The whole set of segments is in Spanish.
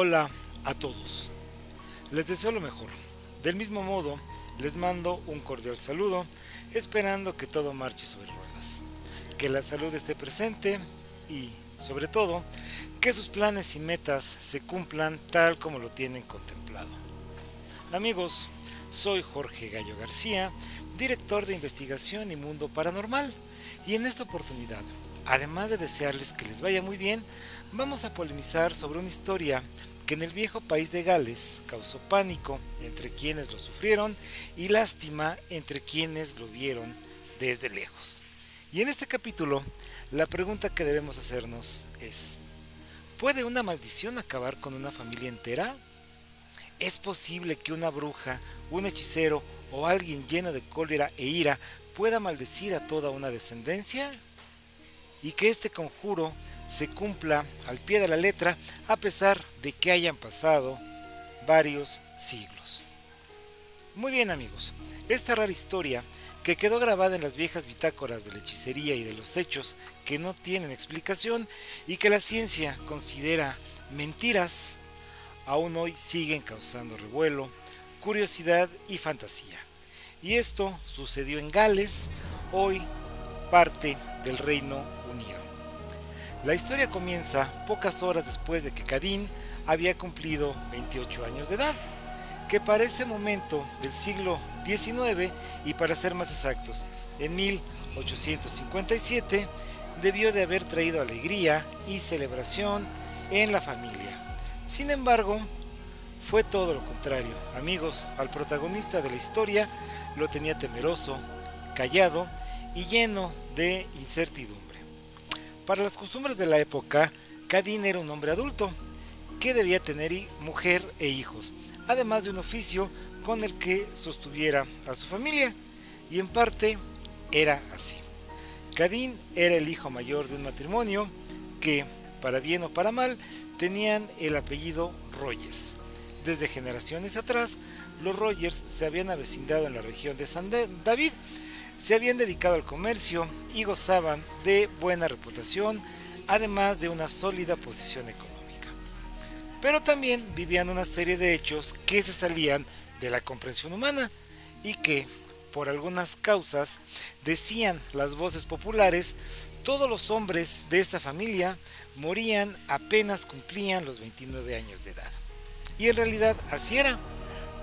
Hola a todos. Les deseo lo mejor. Del mismo modo, les mando un cordial saludo, esperando que todo marche sobre ruedas. Que la salud esté presente y, sobre todo, que sus planes y metas se cumplan tal como lo tienen contemplado. Amigos, soy Jorge Gallo García, director de investigación y mundo paranormal, y en esta oportunidad, además de desearles que les vaya muy bien, vamos a polemizar sobre una historia que en el viejo país de Gales causó pánico entre quienes lo sufrieron y lástima entre quienes lo vieron desde lejos. Y en este capítulo, la pregunta que debemos hacernos es, ¿puede una maldición acabar con una familia entera? ¿Es posible que una bruja, un hechicero o alguien lleno de cólera e ira pueda maldecir a toda una descendencia? ¿Y que este conjuro se cumpla al pie de la letra a pesar de que hayan pasado varios siglos. Muy bien amigos, esta rara historia que quedó grabada en las viejas bitácoras de la hechicería y de los hechos que no tienen explicación y que la ciencia considera mentiras, aún hoy siguen causando revuelo, curiosidad y fantasía. Y esto sucedió en Gales, hoy parte del Reino. La historia comienza pocas horas después de que Cadín había cumplido 28 años de edad, que para ese momento del siglo XIX y para ser más exactos, en 1857, debió de haber traído alegría y celebración en la familia. Sin embargo, fue todo lo contrario. Amigos, al protagonista de la historia lo tenía temeroso, callado y lleno de incertidumbre. Para las costumbres de la época, Cadín era un hombre adulto que debía tener mujer e hijos, además de un oficio con el que sostuviera a su familia, y en parte era así. Cadín era el hijo mayor de un matrimonio que, para bien o para mal, tenían el apellido Rogers. Desde generaciones atrás, los Rogers se habían avecindado en la región de San David, se habían dedicado al comercio y gozaban de buena reputación, además de una sólida posición económica. Pero también vivían una serie de hechos que se salían de la comprensión humana y que, por algunas causas, decían las voces populares, todos los hombres de esa familia morían apenas cumplían los 29 años de edad. Y en realidad así era.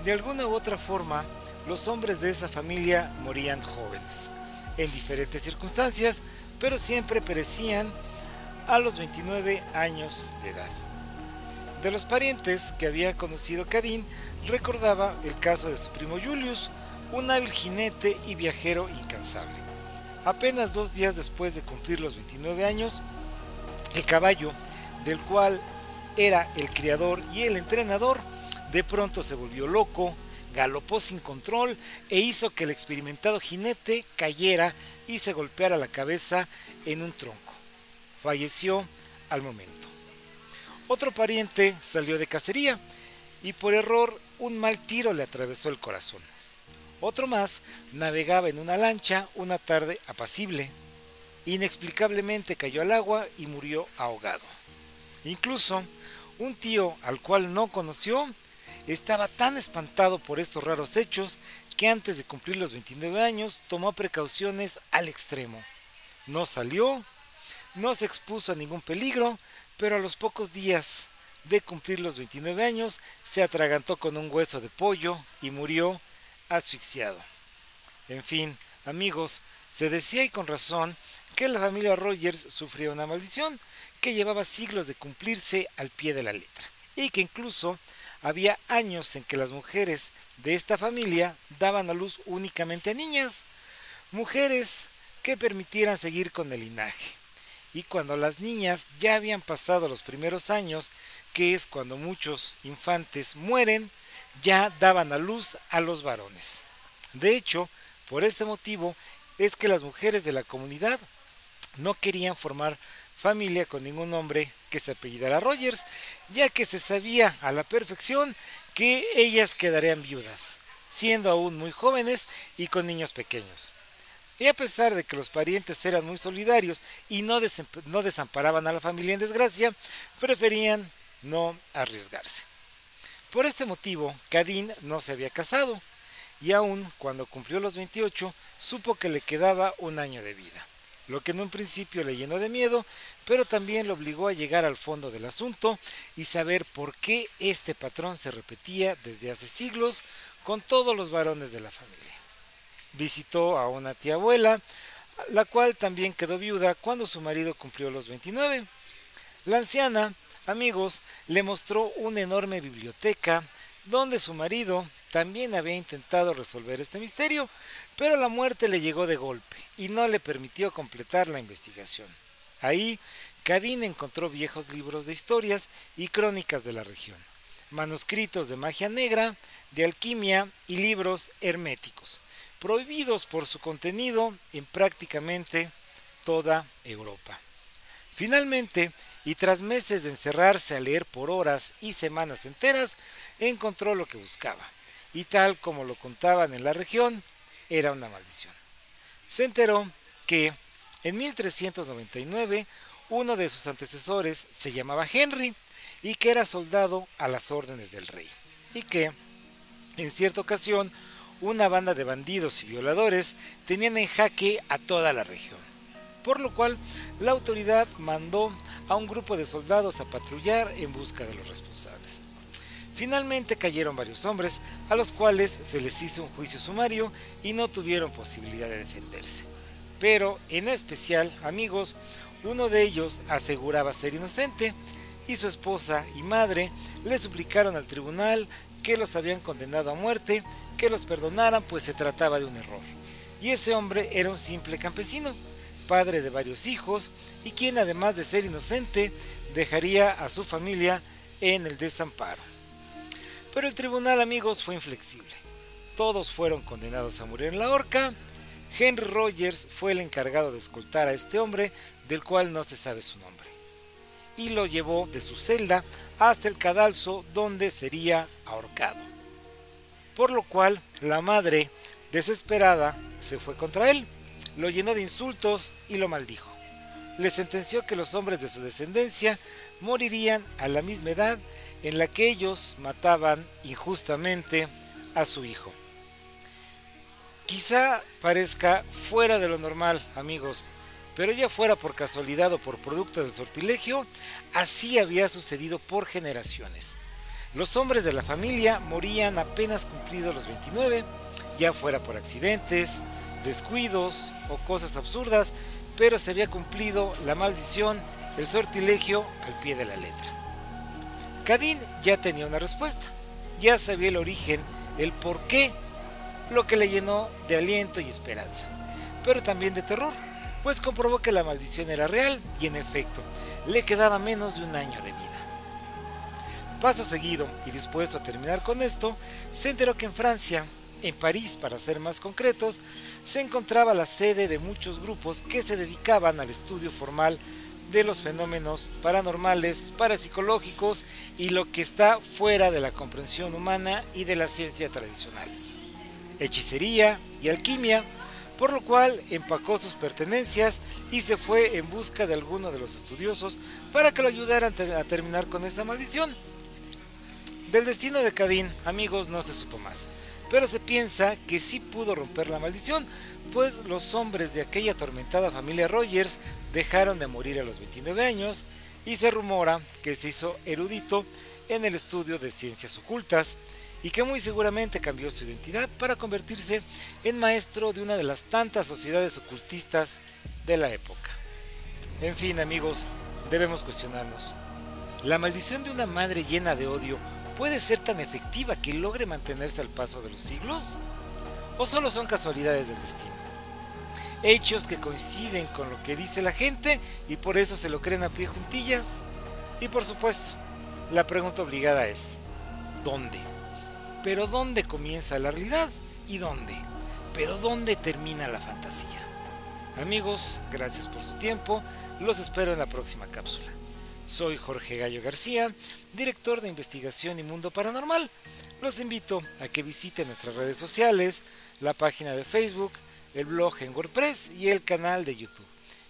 De alguna u otra forma, los hombres de esa familia morían jóvenes, en diferentes circunstancias, pero siempre perecían a los 29 años de edad. De los parientes que había conocido Cadín, recordaba el caso de su primo Julius, un hábil jinete y viajero incansable. Apenas dos días después de cumplir los 29 años, el caballo, del cual era el criador y el entrenador, de pronto se volvió loco, galopó sin control e hizo que el experimentado jinete cayera y se golpeara la cabeza en un tronco. Falleció al momento. Otro pariente salió de cacería y por error un mal tiro le atravesó el corazón. Otro más navegaba en una lancha una tarde apacible. Inexplicablemente cayó al agua y murió ahogado. Incluso un tío al cual no conoció estaba tan espantado por estos raros hechos que antes de cumplir los 29 años tomó precauciones al extremo. No salió, no se expuso a ningún peligro, pero a los pocos días de cumplir los 29 años se atragantó con un hueso de pollo y murió asfixiado. En fin, amigos, se decía y con razón que la familia Rogers sufría una maldición que llevaba siglos de cumplirse al pie de la letra y que incluso había años en que las mujeres de esta familia daban a luz únicamente a niñas, mujeres que permitieran seguir con el linaje. Y cuando las niñas ya habían pasado los primeros años, que es cuando muchos infantes mueren, ya daban a luz a los varones. De hecho, por este motivo es que las mujeres de la comunidad no querían formar familia con ningún hombre que se apellidara Rogers, ya que se sabía a la perfección que ellas quedarían viudas, siendo aún muy jóvenes y con niños pequeños. Y a pesar de que los parientes eran muy solidarios y no, no desamparaban a la familia en desgracia, preferían no arriesgarse. Por este motivo, Cadín no se había casado y aún cuando cumplió los 28 supo que le quedaba un año de vida, lo que en un principio le llenó de miedo, pero también lo obligó a llegar al fondo del asunto y saber por qué este patrón se repetía desde hace siglos con todos los varones de la familia. Visitó a una tía abuela, la cual también quedó viuda cuando su marido cumplió los 29. La anciana, amigos, le mostró una enorme biblioteca donde su marido también había intentado resolver este misterio, pero la muerte le llegó de golpe y no le permitió completar la investigación. Ahí, Cadín encontró viejos libros de historias y crónicas de la región, manuscritos de magia negra, de alquimia y libros herméticos, prohibidos por su contenido en prácticamente toda Europa. Finalmente, y tras meses de encerrarse a leer por horas y semanas enteras, encontró lo que buscaba, y tal como lo contaban en la región, era una maldición. Se enteró que en 1399 uno de sus antecesores se llamaba Henry y que era soldado a las órdenes del rey, y que en cierta ocasión una banda de bandidos y violadores tenían en jaque a toda la región, por lo cual la autoridad mandó a un grupo de soldados a patrullar en busca de los responsables. Finalmente cayeron varios hombres, a los cuales se les hizo un juicio sumario y no tuvieron posibilidad de defenderse. Pero, en especial, amigos, uno de ellos aseguraba ser inocente y su esposa y madre le suplicaron al tribunal que los habían condenado a muerte, que los perdonaran pues se trataba de un error. Y ese hombre era un simple campesino, padre de varios hijos y quien además de ser inocente dejaría a su familia en el desamparo. Pero el tribunal, amigos, fue inflexible. Todos fueron condenados a morir en la horca. Henry Rogers fue el encargado de escoltar a este hombre, del cual no se sabe su nombre. Y lo llevó de su celda hasta el cadalso donde sería ahorcado. Por lo cual la madre, desesperada, se fue contra él, lo llenó de insultos y lo maldijo. Le sentenció que los hombres de su descendencia morirían a la misma edad en la que ellos mataban injustamente a su hijo. Quizá parezca fuera de lo normal, amigos, pero ya fuera por casualidad o por producto del sortilegio, así había sucedido por generaciones. Los hombres de la familia morían apenas cumplidos los 29, ya fuera por accidentes, descuidos o cosas absurdas, pero se había cumplido la maldición, el sortilegio al pie de la letra. Cadín ya tenía una respuesta, ya sabía el origen, el por qué, lo que le llenó de aliento y esperanza, pero también de terror, pues comprobó que la maldición era real y en efecto, le quedaba menos de un año de vida. Paso seguido y dispuesto a terminar con esto, se enteró que en Francia, en París para ser más concretos, se encontraba la sede de muchos grupos que se dedicaban al estudio formal de los fenómenos paranormales, parapsicológicos y lo que está fuera de la comprensión humana y de la ciencia tradicional. Hechicería y alquimia, por lo cual empacó sus pertenencias y se fue en busca de alguno de los estudiosos para que lo ayudaran a terminar con esta maldición. Del destino de Cadín, amigos, no se supo más, pero se piensa que sí pudo romper la maldición, pues los hombres de aquella atormentada familia Rogers dejaron de morir a los 29 años y se rumora que se hizo erudito en el estudio de ciencias ocultas y que muy seguramente cambió su identidad para convertirse en maestro de una de las tantas sociedades ocultistas de la época. En fin amigos, debemos cuestionarnos. ¿La maldición de una madre llena de odio puede ser tan efectiva que logre mantenerse al paso de los siglos? ¿O solo son casualidades del destino? Hechos que coinciden con lo que dice la gente y por eso se lo creen a pie juntillas. Y por supuesto, la pregunta obligada es, ¿dónde? Pero ¿dónde comienza la realidad? ¿Y dónde? Pero ¿dónde termina la fantasía? Amigos, gracias por su tiempo. Los espero en la próxima cápsula. Soy Jorge Gallo García, director de investigación y mundo paranormal. Los invito a que visiten nuestras redes sociales, la página de Facebook, el blog en WordPress y el canal de YouTube.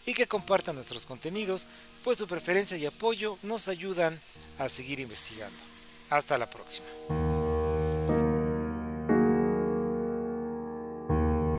y que compartan nuestros contenidos, pues su preferencia y apoyo nos ayudan a seguir investigando. Hasta la próxima.